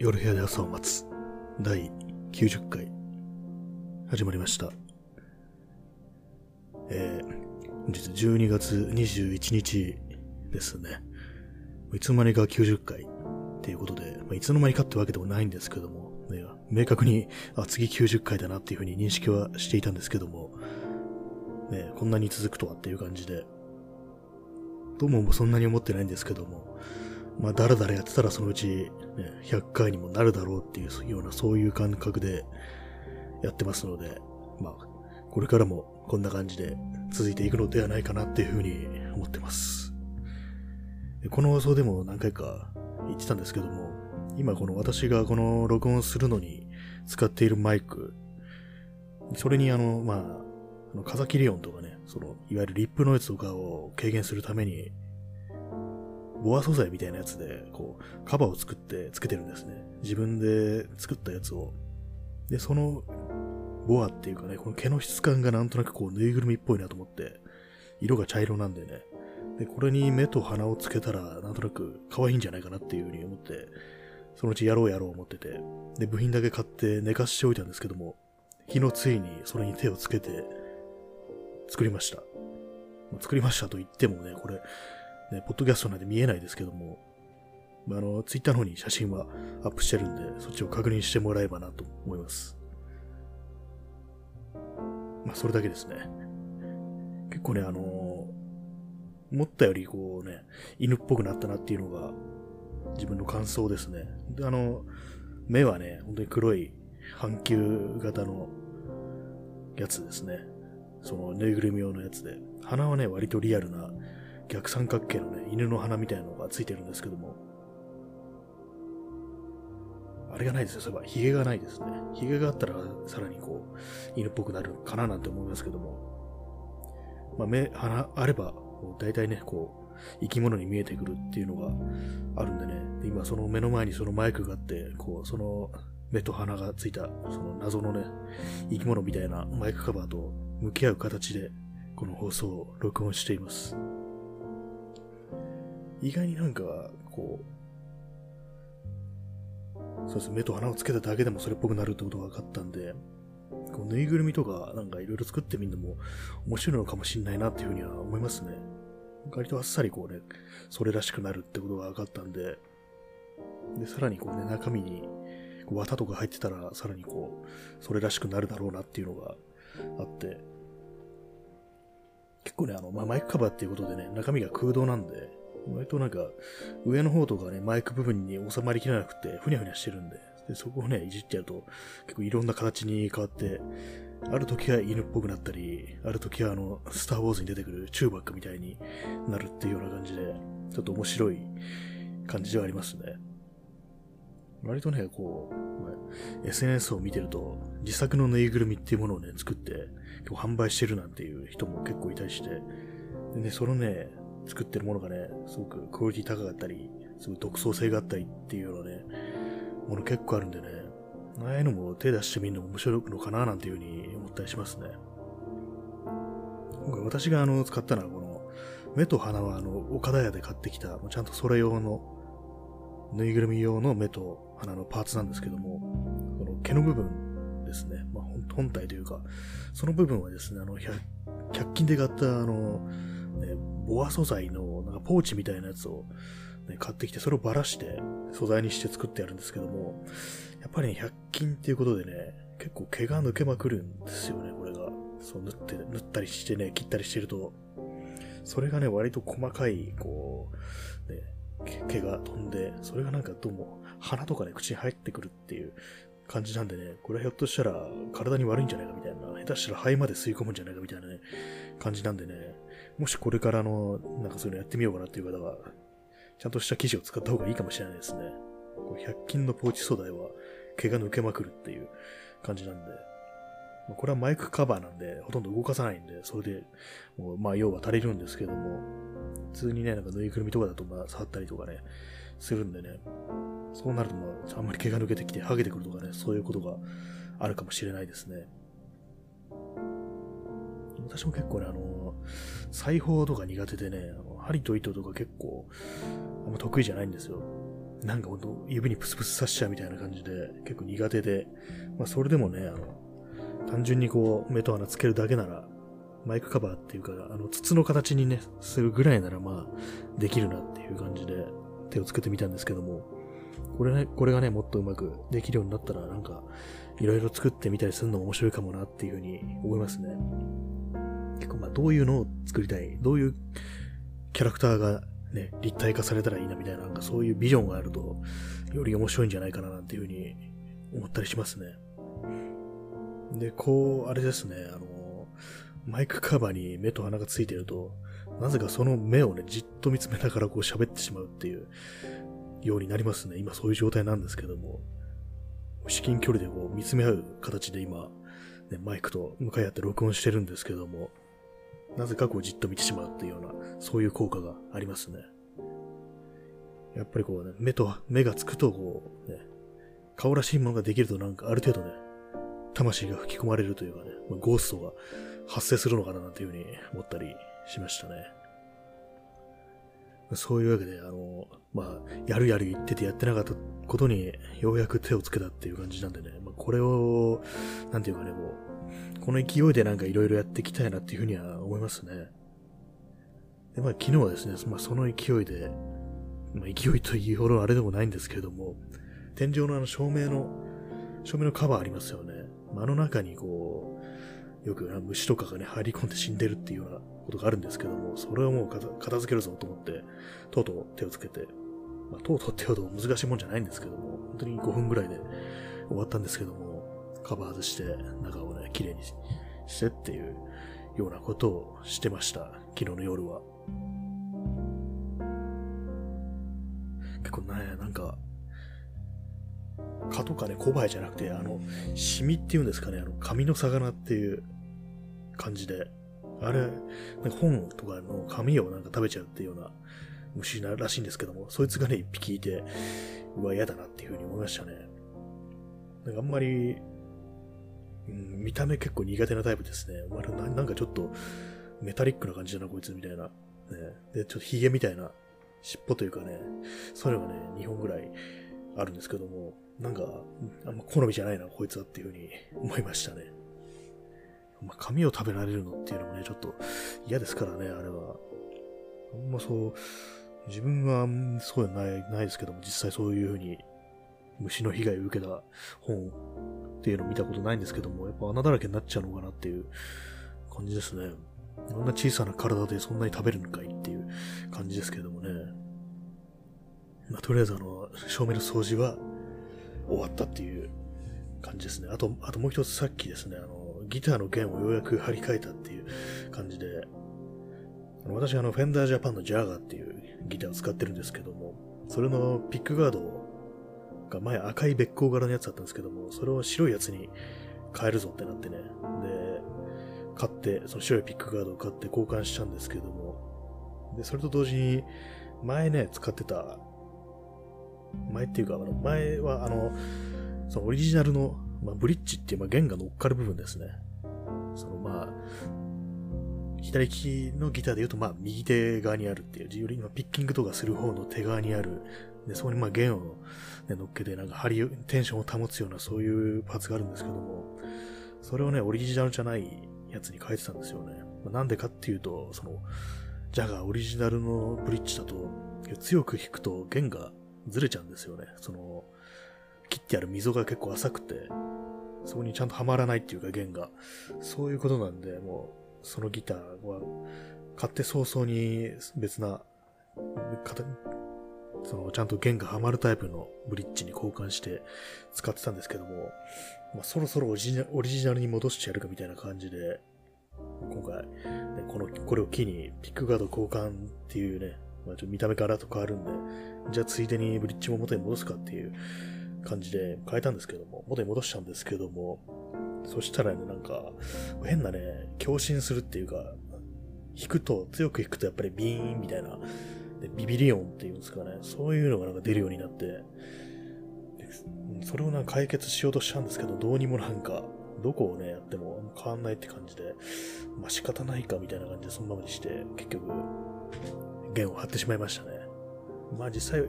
夜部屋で朝を待つ第90回始まりました。えー、本日12月21日ですね。いつの間にか90回っていうことで、まあ、いつの間にかってわけでもないんですけども、ね、明確に、あ、次90回だなっていうふうに認識はしていたんですけども、ね、こんなに続くとはっていう感じで、どうもそんなに思ってないんですけども、まあ、だらだらやってたらそのうち、ね、100回にもなるだろうっていうような、そういう感覚でやってますので、まあ、これからもこんな感じで続いていくのではないかなっていうふうに思ってます。この放送でも何回か言ってたんですけども、今この私がこの録音するのに使っているマイク、それにあの、まあ、風切り音とかね、その、いわゆるリップノイズとかを軽減するために、ボア素材みたいなやつで、こう、カバーを作ってつけてるんですね。自分で作ったやつを。で、その、ボアっていうかね、この毛の質感がなんとなくこう、ぬいぐるみっぽいなと思って、色が茶色なんでね。で、これに目と鼻をつけたら、なんとなく可愛いんじゃないかなっていうふうに思って、そのうちやろうやろう思ってて、で、部品だけ買って寝かしておいたんですけども、昨日ついにそれに手をつけて、作りました。作りましたと言ってもね、これ、ね、ポッドキャストなんで見えないですけども、あの、ツイッターの方に写真はアップしてるんで、そっちを確認してもらえばなと思います。まあ、それだけですね。結構ね、あの思ったよりこうね、犬っぽくなったなっていうのが、自分の感想ですね。で、あの、目はね、本当に黒い半球型のやつですね。そのぬいぐるみ用のやつで。鼻はね、割とリアルな逆三角形のね、犬の鼻みたいなのがついてるんですけども。あれがないですよ、そういえば。髭がないですね。髭があったら、さらにこう、犬っぽくなるかななんて思いますけども。まあ、目、鼻あれば、大体ね、こう、生き物に見えてくるっていうのがあるんでね。で今、その目の前にそのマイクがあって、こう、その目と鼻がついた、その謎のね、生き物みたいなマイクカバーと向き合う形で、この放送を録音しています。意外になんか、こう、そうですね目と鼻をつけただけでもそれっぽくなるってことが分かったんで、こうぬいぐるみとかなんかいろいろ作ってみるのも面白いのかもしんないなっていうふうには思いますね。割とあっさりこうね、それらしくなるってことが分かったんで、で、さらにこうね、中身に綿とか入ってたら、さらにこう、それらしくなるだろうなっていうのがあって、結構ね、あの、まあ、マイクカバーっていうことでね、中身が空洞なんで、割となんか、上の方とかね、マイク部分に収まりきれなくて、ふにゃふにゃしてるんで、でそこをね、いじっちゃうと、結構いろんな形に変わって、ある時は犬っぽくなったり、ある時はあの、スター・ウォーズに出てくるチューバックみたいになるっていうような感じで、ちょっと面白い感じではありますね。割とね、こう、SNS を見てると、自作のぬいぐるみっていうものをね、作って、結構販売してるなんていう人も結構いたりして、でね、そのね、作ってるものがね、すごくクオリティ高かったり、すごい独創性があったりっていうようなね、もの結構あるんでね、ああいうのも手出してみるのも面白いのかななんていうふうに思ったりしますね。今回私があの使ったのはこの、目と鼻はあの、岡田屋で買ってきた、ちゃんとそれ用の、ぬいぐるみ用の目と鼻のパーツなんですけども、この毛の部分ですね、まあ、本本体というか、その部分はですね、あの、100, 100均で買ったあの、ね、ボア素材のなんかポーチみたいなやつを、ね、買ってきて、それをばらして素材にして作ってやるんですけども、やっぱりね、100均っていうことでね、結構毛が抜けまくるんですよね、これが。そう、縫って、縫ったりしてね、切ったりしてると、それがね、割と細かい、こう、ね、毛毛が飛んで、それがなんかどうも鼻とかね、口に入ってくるっていう感じなんでね、これはひょっとしたら体に悪いんじゃないかみたいな、下手したら肺まで吸い込むんじゃないかみたいなね、感じなんでね、もしこれからの、なんかそういうのやってみようかなっていう方は、ちゃんとした生地を使った方がいいかもしれないですね。こう100均のポーチ素材は毛が抜けまくるっていう感じなんで、まあこれはマイクカバーなんで、ほとんど動かさないんで、それで、もうまあ用は足りるんですけども、普通にね、なんかぬいぐるみとかだとまあ触ったりとかね、するんでね、そうなるとまあ、あんまり毛が抜けてきて剥げてくるとかね、そういうことがあるかもしれないですね。私も結構ね、あの、裁縫とか苦手でね、針と糸とか結構、あんま得意じゃないんですよ。なんかほんと指にプスプス刺しちゃうみたいな感じで結構苦手で、まあそれでもね、あの、単純にこう目と鼻つけるだけなら、マイクカバーっていうか、あの、筒の形にね、するぐらいならまあ、できるなっていう感じで手をつけてみたんですけども、これね、これがね、もっとうまくできるようになったら、なんか、いろいろ作ってみたりするのも面白いかもなっていうふうに思いますね。結構まあ、どういうのを作りたい、どういうキャラクターがね、立体化されたらいいなみたいな、なんかそういうビジョンがあると、より面白いんじゃないかななんていうふうに思ったりしますね。で、こう、あれですね、あの、マイクカバーに目と鼻がついてると、なぜかその目をね、じっと見つめながらこう喋ってしまうっていうようになりますね。今そういう状態なんですけども、至近距離でこう見つめ合う形で今、ね、マイクと向かい合って録音してるんですけども、なぜかこうじっと見てしまうっていうような、そういう効果がありますね。やっぱりこうね、目と、目がつくとこう、ね、顔らしいものができるとなんかある程度ね、魂が吹き込まれるというかね、ゴーストが発生するのかななんていうふうに思ったりしましたね。そういうわけで、あの、まあ、やるやる言っててやってなかったことにようやく手をつけたっていう感じなんでね、まあ、これを、なんていうかね、もう、この勢いでなんかいろいろやっていきたいなっていうふうには思いますね。で、まあ、昨日はですね、まあ、その勢いで、まあ、勢いというほどあれでもないんですけれども、天井のあの照明の、照明のカバーありますよね。まあ、あの中にこう、よく虫とかがね、入り込んで死んでるっていうようなことがあるんですけども、それをもう片付けるぞと思って、とうとう手をつけて、まあ、とうとうってほど難しいもんじゃないんですけども、本当に5分ぐらいで終わったんですけども、カバー外して中をね、綺麗にしてっていうようなことをしてました。昨日の夜は。結構ね、なんか、蚊とかね、小バエじゃなくて、あの、シミっていうんですかね、あの、紙の魚っていう感じで、あれ、本とかの紙をなんか食べちゃうっていうような虫ならしいんですけども、そいつがね、一匹いて、うわ、嫌だなっていうふうに思いましたね。なんかあんまり、うん、見た目結構苦手なタイプですね。まあ、なんかちょっと、メタリックな感じだな、こいつみたいな。ね、で、ちょっとヒゲみたいな、尻尾というかね、そういうのがね、2本ぐらいあるんですけども、なんか、あんま好みじゃないな、こいつはっていうふうに思いましたね。まあ、髪を食べられるのっていうのもね、ちょっと嫌ですからね、あれは。あんまそう、自分はそうじゃない、ないですけども、実際そういうふうに虫の被害を受けた本っていうのを見たことないんですけども、やっぱ穴だらけになっちゃうのかなっていう感じですね。あんな小さな体でそんなに食べるのかいっていう感じですけどもね。まあ、とりあえずあの、照明の掃除は終わったっていう感じですね。あと、あともう一つさっきですね、あの、ギターの弦をようやく張り替えたっていう感じで、私あの、フェンダージャパンのジャーガーっていうギターを使ってるんですけども、それのピックガードが前赤いべっ甲柄のやつだったんですけども、それを白いやつに変えるぞってなってね。で、買って、その白いピックガードを買って交換したんですけども、で、それと同時に、前ね、使ってた、前っていうか、あの前はあの、そのオリジナルの、まあ、ブリッジっていう、まあ、弦が乗っかる部分ですね。そのまあ、左利きのギターで言うと、まあ、右手側にあるっていう、より今ピッキングとかする方の手側にある、で、そこにまあ弦を、ね、乗っけて、なんか張り、テンションを保つような、そういうパーツがあるんですけども、それをね、オリジナルじゃないやつに変えてたんですよね。まあ、なんでかっていうと、その、ジャガーオリジナルのブリッジだと、強く弾くと弦がずれちゃうんですよね。その、切ってある溝が結構浅くて、そこにちゃんとはまらないっていうか弦が。そういうことなんで、もう、そのギターは、買って早々に別な、その、ちゃんと弦がはまるタイプのブリッジに交換して使ってたんですけども、まあ、そろそろオリジナルに戻してやるかみたいな感じで、今回、ね、この、これを機にピックガード交換っていうね、まあ、ちょっと見た目からと変わるんで、じゃあついでにブリッジも元に戻すかっていう感じで変えたんですけども、元に戻したんですけども、そしたらね、なんか、変なね、共振するっていうか、弾くと、強く弾くとやっぱりビーンみたいな、でビビリオンっていうんですかね、そういうのがなんか出るようになって、それをなんか解決しようとしたんですけど、どうにもなんか、どこをね、やっても変わんないって感じで、まあ仕方ないかみたいな感じでそのままにして、結局、弦を張ってしまいましたね。まあ実際、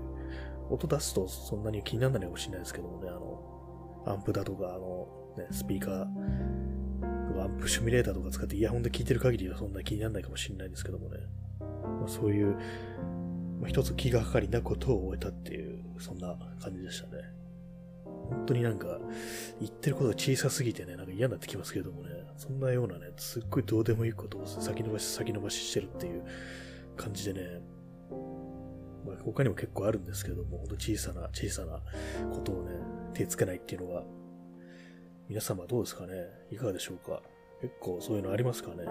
音出すとそんなに気にならないかもしれないですけどもね、あの、アンプだとか、あの、ね、スピーカー、アンプシミュレーターとか使ってイヤホンで聞いてる限りはそんな気にならないかもしれないですけどもね。まあ、そういう、まあ、一つ気がかかりなことを終えたっていう、そんな感じでしたね。本当になんか、言ってることが小さすぎてね、なんか嫌になってきますけどもね、そんなようなね、すっごいどうでもいいことを先延ばし先延ばししてるっていう感じでね、まあ、他にも結構あるんですけども、ほんと小さな小さなことをね、手つけないっていうのは、皆様どうですかね？いかがでしょうか？結構そういうのありますかね？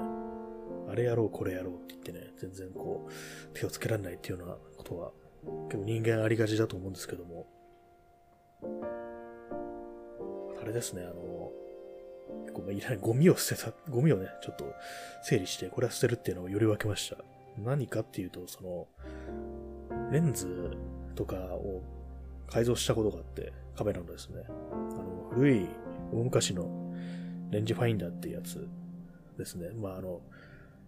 あれやろう、これやろうって言ってね、全然こう、手をつけられないっていうようなことは、結構人間ありがちだと思うんですけども、あれですね、あの、結構いらないゴミを捨てた、ゴミをね、ちょっと整理して、これは捨てるっていうのをより分けました。何かっていうと、その、レンズとかを改造したことがあって、カメラのですね、あの、古い大昔のレンジファインダーっていうやつですね。まあ、あの、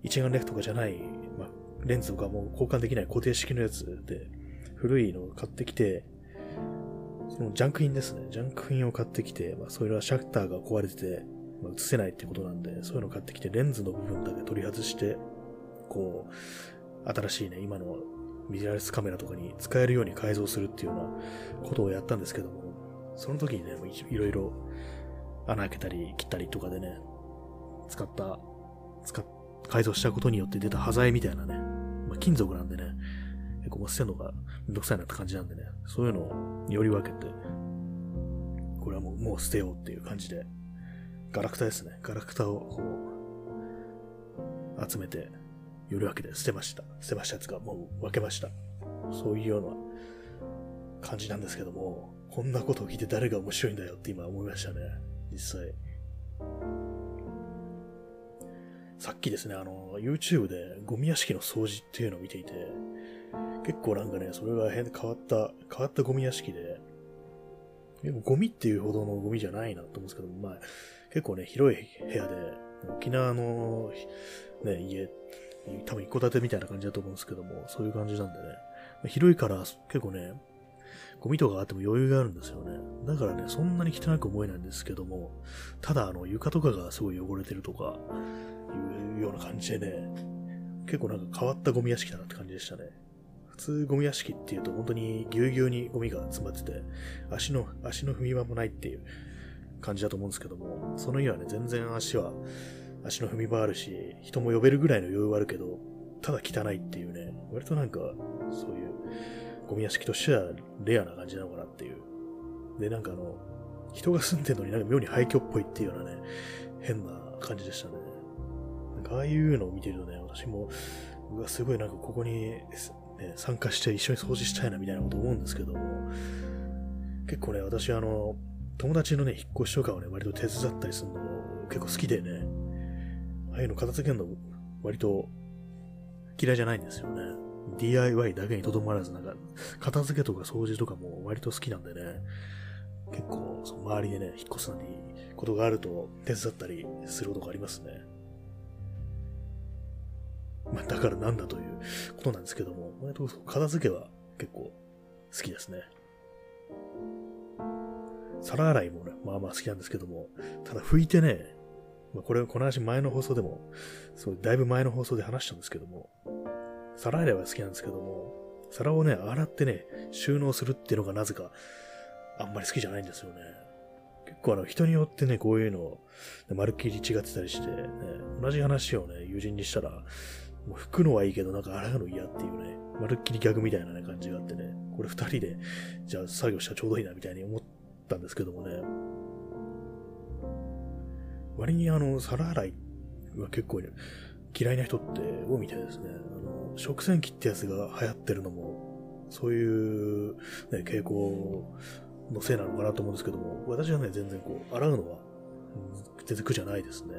一眼レフとかじゃない、まあ、レンズとかも交換できない固定式のやつで、古いのを買ってきて、そのジャンク品ですね。ジャンク品を買ってきて、まあ、それはシャッターが壊れてて、まあ、映せないってことなんで、そういうのを買ってきて、レンズの部分だけ取り外して、こう、新しいね、今のミラーレスカメラとかに使えるように改造するっていうようなことをやったんですけども、その時にね、いろいろ穴開けたり切ったりとかでね、使った、使っ、改造したことによって出た端材みたいなね、まあ、金属なんでね、結構捨てるのがめんどくさいなって感じなんでね、そういうのをより分けて、これはもうもう捨てようっていう感じで、ガラクタですね。ガラクタをこう、集めて、より分けて捨てました。捨てましたやつがもう分けました。そういうような感じなんですけども、こんなことを聞いて誰が面白いんだよって今思いましたね。実際。さっきですね、あの、YouTube でゴミ屋敷の掃除っていうのを見ていて、結構なんかね、それが変変わった、変わったゴミ屋敷で、でもゴミっていうほどのゴミじゃないなと思うんですけども、まあ、結構ね、広い部屋で、沖縄の、ね、家、多分一戸建てみたいな感じだと思うんですけども、そういう感じなんでね、広いから結構ね、ゴミとかあっても余裕があるんですよね。だからね、そんなに汚く思えないんですけども、ただあの床とかがすごい汚れてるとか、いうような感じでね、結構なんか変わったゴミ屋敷だなって感じでしたね。普通ゴミ屋敷っていうと本当にぎゅうぎゅうにゴミが詰まってて、足の、足の踏み場もないっていう感じだと思うんですけども、その家はね、全然足は、足の踏み場あるし、人も呼べるぐらいの余裕はあるけど、ただ汚いっていうね、割となんか、そういう、ゴミ屋敷としてはレアな感じなのかなっていう。で、なんかあの、人が住んでるのになんか妙に廃墟っぽいっていうようなね、変な感じでしたね。なんかああいうのを見てるとね、私も、うわ、すごいなんかここに、ね、参加して一緒に掃除したいなみたいなこと思うんですけども、結構ね、私あの、友達のね、引っ越しとかをね、割と手伝ったりするのも結構好きでね、ああいうの片付けるの割と嫌いじゃないんですよね。DIY だけにとどまらず、なんか、片付けとか掃除とかも割と好きなんでね、結構、周りでね、引っ越すのにことがあると手伝ったりすることがありますね。まあ、だからなんだということなんですけども、割と片付けは結構好きですね。皿洗いもね、まあまあ好きなんですけども、ただ拭いてね、まあ、これ、この話前の放送でも、そう、だいぶ前の放送で話したんですけども、皿洗いは好きなんですけども、皿をね、洗ってね、収納するっていうのがなぜか、あんまり好きじゃないんですよね。結構あの、人によってね、こういうの、まるっきり違ってたりして、ね、同じ話をね、友人にしたら、もう拭くのはいいけど、なんか洗うの嫌っていうね、まるっきり逆みたいなね、感じがあってね、これ二人で、じゃあ作業したらちょうどいいな、みたいに思ったんですけどもね、割にあの、皿洗いは結構、嫌いな人って多いみたいですね。あの、食洗機ってやつが流行ってるのも、そういう、ね、傾向のせいなのかなと思うんですけども、私はね、全然こう、洗うのは、全然苦じゃないですね。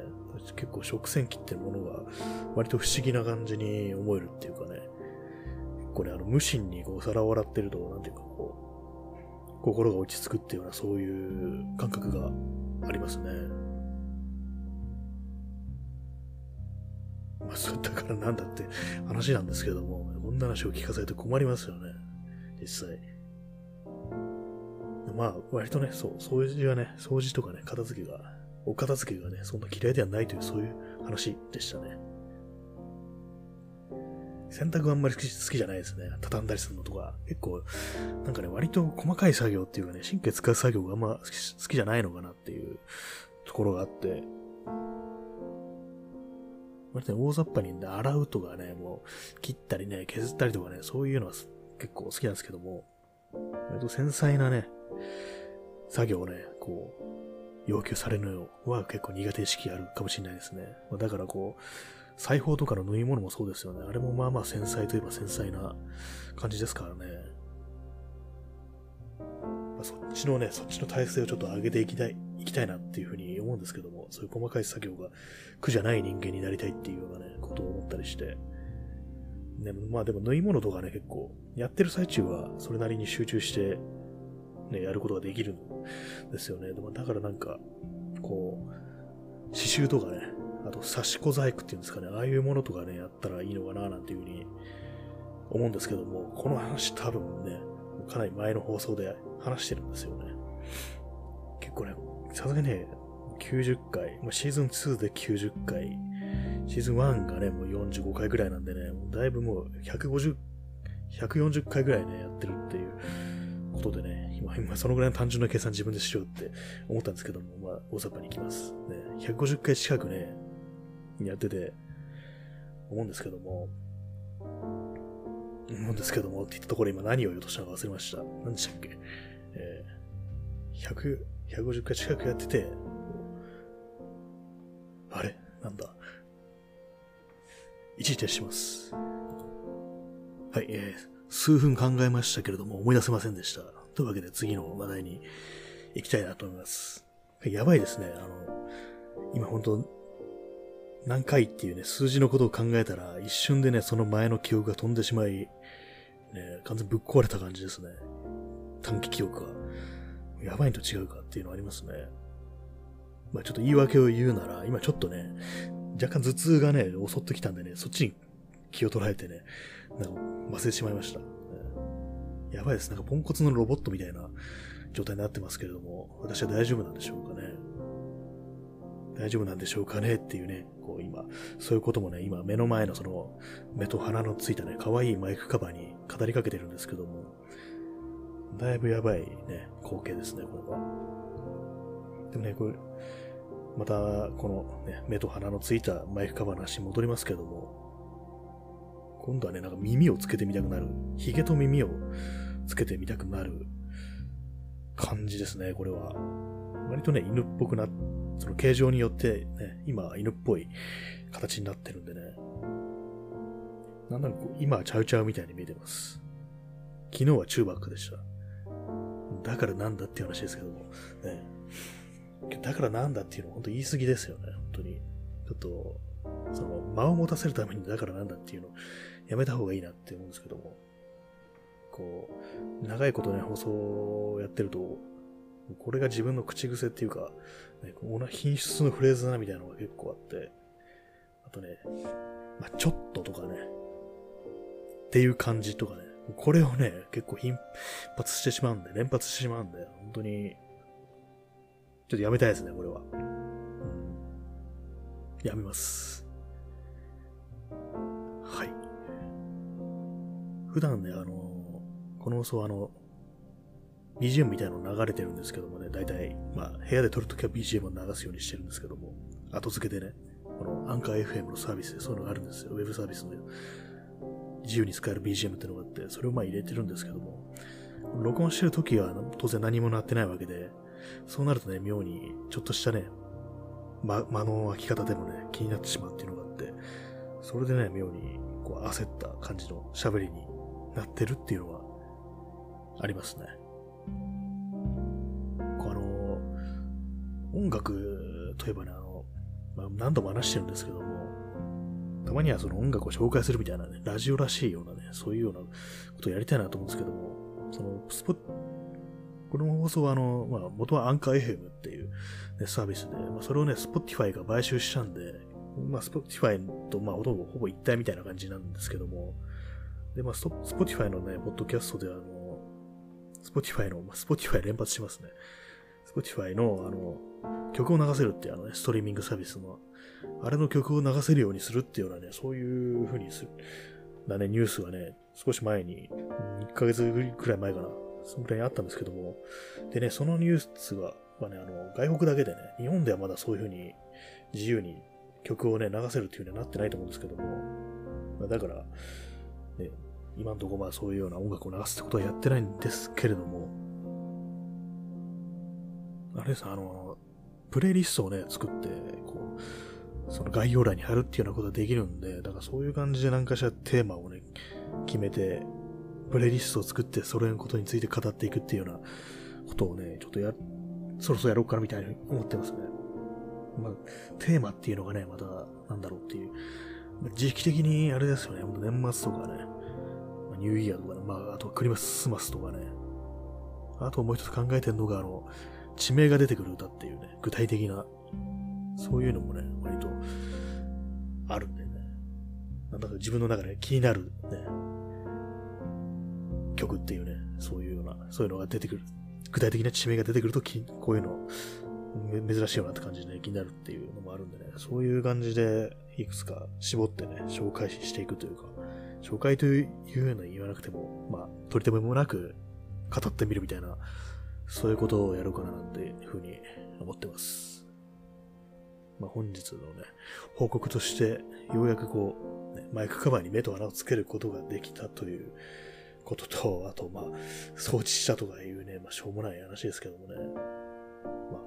結構食洗機ってものが、割と不思議な感じに思えるっていうかね、結構ね、あの、無心にこう、皿を洗ってると、なんていうかこう、心が落ち着くっていうような、そういう感覚がありますね。まあ、そうだからなんだって話なんですけども、こんな話を聞かされて困りますよね。実際。まあ、割とね、そう、掃除はね、掃除とかね、片付けが、お片付けがね、そんな嫌いではないという、そういう話でしたね。洗濯はあんまり好きじゃないですね。畳んだりするのとか。結構、なんかね、割と細かい作業っていうかね、神経使う作業があんま好きじゃないのかなっていうところがあって、割とね、大雑把に、ね、洗うとかね、もう、切ったりね、削ったりとかね、そういうのは結構好きなんですけども、割と繊細なね、作業をね、こう、要求されるのは結構苦手意識あるかもしれないですね。だからこう、裁縫とかの縫い物もそうですよね。あれもまあまあ繊細といえば繊細な感じですからね。まあ、そっちのね、そっちの体勢をちょっと上げていきたい、いきたいなっていうふうに思うんですけども、そういう細かい作業が苦じゃない人間になりたいっていうようなね、ことを思ったりして。ね、まあでも縫い物とかね、結構、やってる最中はそれなりに集中して、ね、やることができるんですよね。でもだからなんか、こう、刺繍とかね、あと刺し子細工っていうんですかね、ああいうものとかね、やったらいいのかななんていうふうに思うんですけども、この話多分ね、かなり前の放送で話してるんですよね。結構ね、さすがにね、90回、まあ、シーズン2で90回、シーズン1がね、もう45回ぐらいなんでね、もうだいぶもう150、140回ぐらいね、やってるっていうことでね、今、今そのぐらいの単純な計算自分でしようって思ったんですけども、まあ、大雑把に行きます。ね、150回近くね、やってて、思うんですけども、思うんですけどもって言ったところ今何を言おうとしたのか忘れました。何でしたっけ、100、150回近くやってて、あれ？なんだ？一時停止します。はい、えー、数分考えましたけれども思い出せませんでした。というわけで次の話題に行きたいなと思います。やばいですね。あの、今本当何回っていうね、数字のことを考えたら、一瞬でね、その前の記憶が飛んでしまい、ね、完全ぶっ壊れた感じですね。短期記憶が。やばいと違うかっていうのありますね。まあちょっと言い訳を言うなら、今ちょっとね、若干頭痛がね、襲ってきたんでね、そっちに気を取られてね、なんか忘れてしまいました。やばいです。なんかポンコツのロボットみたいな状態になってますけれども、私は大丈夫なんでしょうかね。大丈夫なんでしょうかねっていうね、こう今、そういうこともね、今目の前のその目と鼻のついたね、可愛いマイクカバーに語りかけてるんですけども、だいぶやばいね、光景ですね、これは。でもね、これ、また、このね、目と鼻のついたマイクカバーの話に戻りますけども、今度はね、なんか耳をつけてみたくなる。髭と耳をつけてみたくなる感じですね、これは。割とね、犬っぽくな、その形状によってね、今犬っぽい形になってるんでね。なんなら今はチャウチャウみたいに見えてます。昨日はチューバックでした。だからなんだっていう話ですけども。ね。だからなんだっていうのは本当言い過ぎですよね、本当に。ちょっと、その間を持たせるためにだからなんだっていうのをやめた方がいいなって思うんですけども。こう、長いことね、放送をやってると、これが自分の口癖っていうか、ね、この品質のフレーズだなみたいなのが結構あって、あとね、まあ、ちょっととかね、っていう感じとかね、これをね、結構頻発してしまうんで、連発してしまうんで、本当に、ちょっとやめたいですね、これは。うん、やめます。はい。普段ね、あの、この放送はあの、BGM みたいなの流れてるんですけどもね、だいたい、まあ、部屋で撮るときは BGM を流すようにしてるんですけども、後付けでね、このアンカー FM のサービスでそういうのがあるんですよ。ウェブサービスの自由に使える BGM ってのがあって、それをまあ入れてるんですけども、録音してるときは当然何もなってないわけで、そうなるとね、妙にちょっとしたね、ま、間の開き方でもね、気になってしまうっていうのがあって、それでね、妙にこう焦った感じの喋りになってるっていうのはありますね。あの、音楽といえばね、あの、まあ、何度も話してるんですけども、たまにはその音楽を紹介するみたいなね、ラジオらしいようなね、そういうようなことをやりたいなと思うんですけども、その、スポッこの放送はあの、まあ、元はアンカー FM っていう、ね、サービスで、まあ、それをね、Spotify が買収したんで、まあ、Spotify と、まあ、ほとんどほぼ一体みたいな感じなんですけども、で、まあ、Spotify のね、ポッドキャストではあの、Spotify の、まあ、Spotify 連発しますね。Spotify の、あの、曲を流せるっていうあのね、ストリーミングサービスの、あれの曲を流せるようにするっていうようなね、そういう風にする、だね、ニュースがね、少し前に、1ヶ月くらい前かな、そのくらいにあったんですけども、でね、そのニュースが、まあね、あの、外国だけでね、日本ではまだそういう風に自由に曲をね、流せるっていう風にはなってないと思うんですけども、まあ、だから、ね、今んとこまあそういうような音楽を流すってことはやってないんですけれども、あれですあの、プレイリストをね、作って、こう、その概要欄に貼るっていうようなことができるんで、だからそういう感じで何かしらテーマをね、決めて、プレイリストを作って、それのことについて語っていくっていうようなことをね、ちょっとや、そろそろやろうかなみたいに思ってますね。まあ、テーマっていうのがね、また、なんだろうっていうま。時期的にあれですよね、年末とかね、ニューイヤーとかね、まあ、あとクリスマスとかね。あともう一つ考えてるのが、あの、地名が出てくる歌っていうね、具体的な、そういうのもね、割と、あるんでね。なんだか自分の中で気になるね、曲っていうね、そういうような、そういうのが出てくる。具体的な地名が出てくると、こういうの、珍しいようなって感じで、ね、気になるっていうのもあるんでね、そういう感じで、いくつか絞ってね、紹介していくというか、紹介というような言わなくても、まあ、取り留めもなく語ってみるみたいな、そういうことをやろうかななんていうふうに思ってます。まあ、本日のね、報告として、ようやくこう、ね、マイクカバーに目と穴をつけることができたということと、あと、まあ、掃除したとかいうね、まあ、しょうもない話ですけどもね。まあ、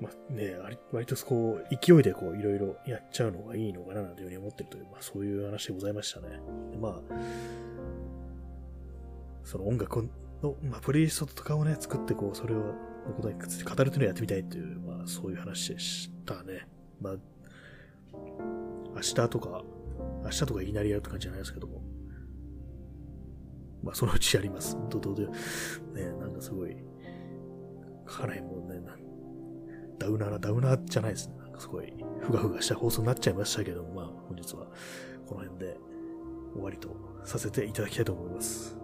まあね、割とこう、勢いでこう、いろいろやっちゃうのがいいのかななんていうふうに思ってるという、まあそういう話でございましたね。まあ、その音楽の、まあ、プレイリストとかをね、作ってこう、それを、のことに語るというのをやってみたいという、まあそういう話でしたね。まあ、明日とか、明日とかいきなりやるって感じじゃないですけども。まあそのうちやります。本当ど、ね、なんかすごい、かなりもうね、ダウナーな、ダウナーじゃないですね。なんかすごい、ふがふがした放送になっちゃいましたけども、まあ、本日はこの辺で終わりとさせていただきたいと思います。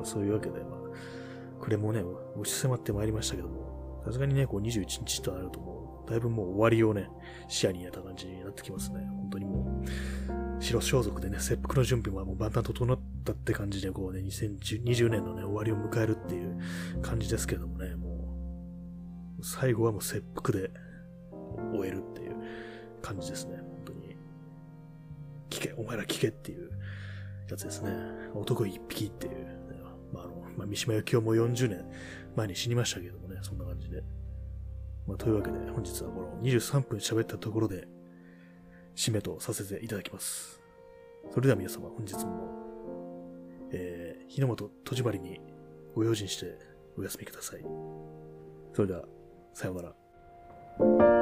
まあ、そういうわけで、まあ、これもね、押し迫ってまいりましたけども、さすがにね、こう21日となるともう、だいぶもう終わりをね、視野に入れた感じになってきますね。本当にもう、白装束でね、切腹の準備はもう万端整ったって感じで、こうね、2020年のね、終わりを迎えるっていう感じですけどもね、もう最後はもう切腹で終えるっていう感じですね。本当に。聞け、お前ら聞けっていうやつですね。男一匹っていう、まあ、三島由紀夫も40年前に死にましたけどもね、そんな感じで。まあ、というわけで、本日はこの23分喋ったところで、締めとさせていただきます。それでは皆様、本日も、えー、日の本戸締まりにご用心してお休みください。それでは、さようなら。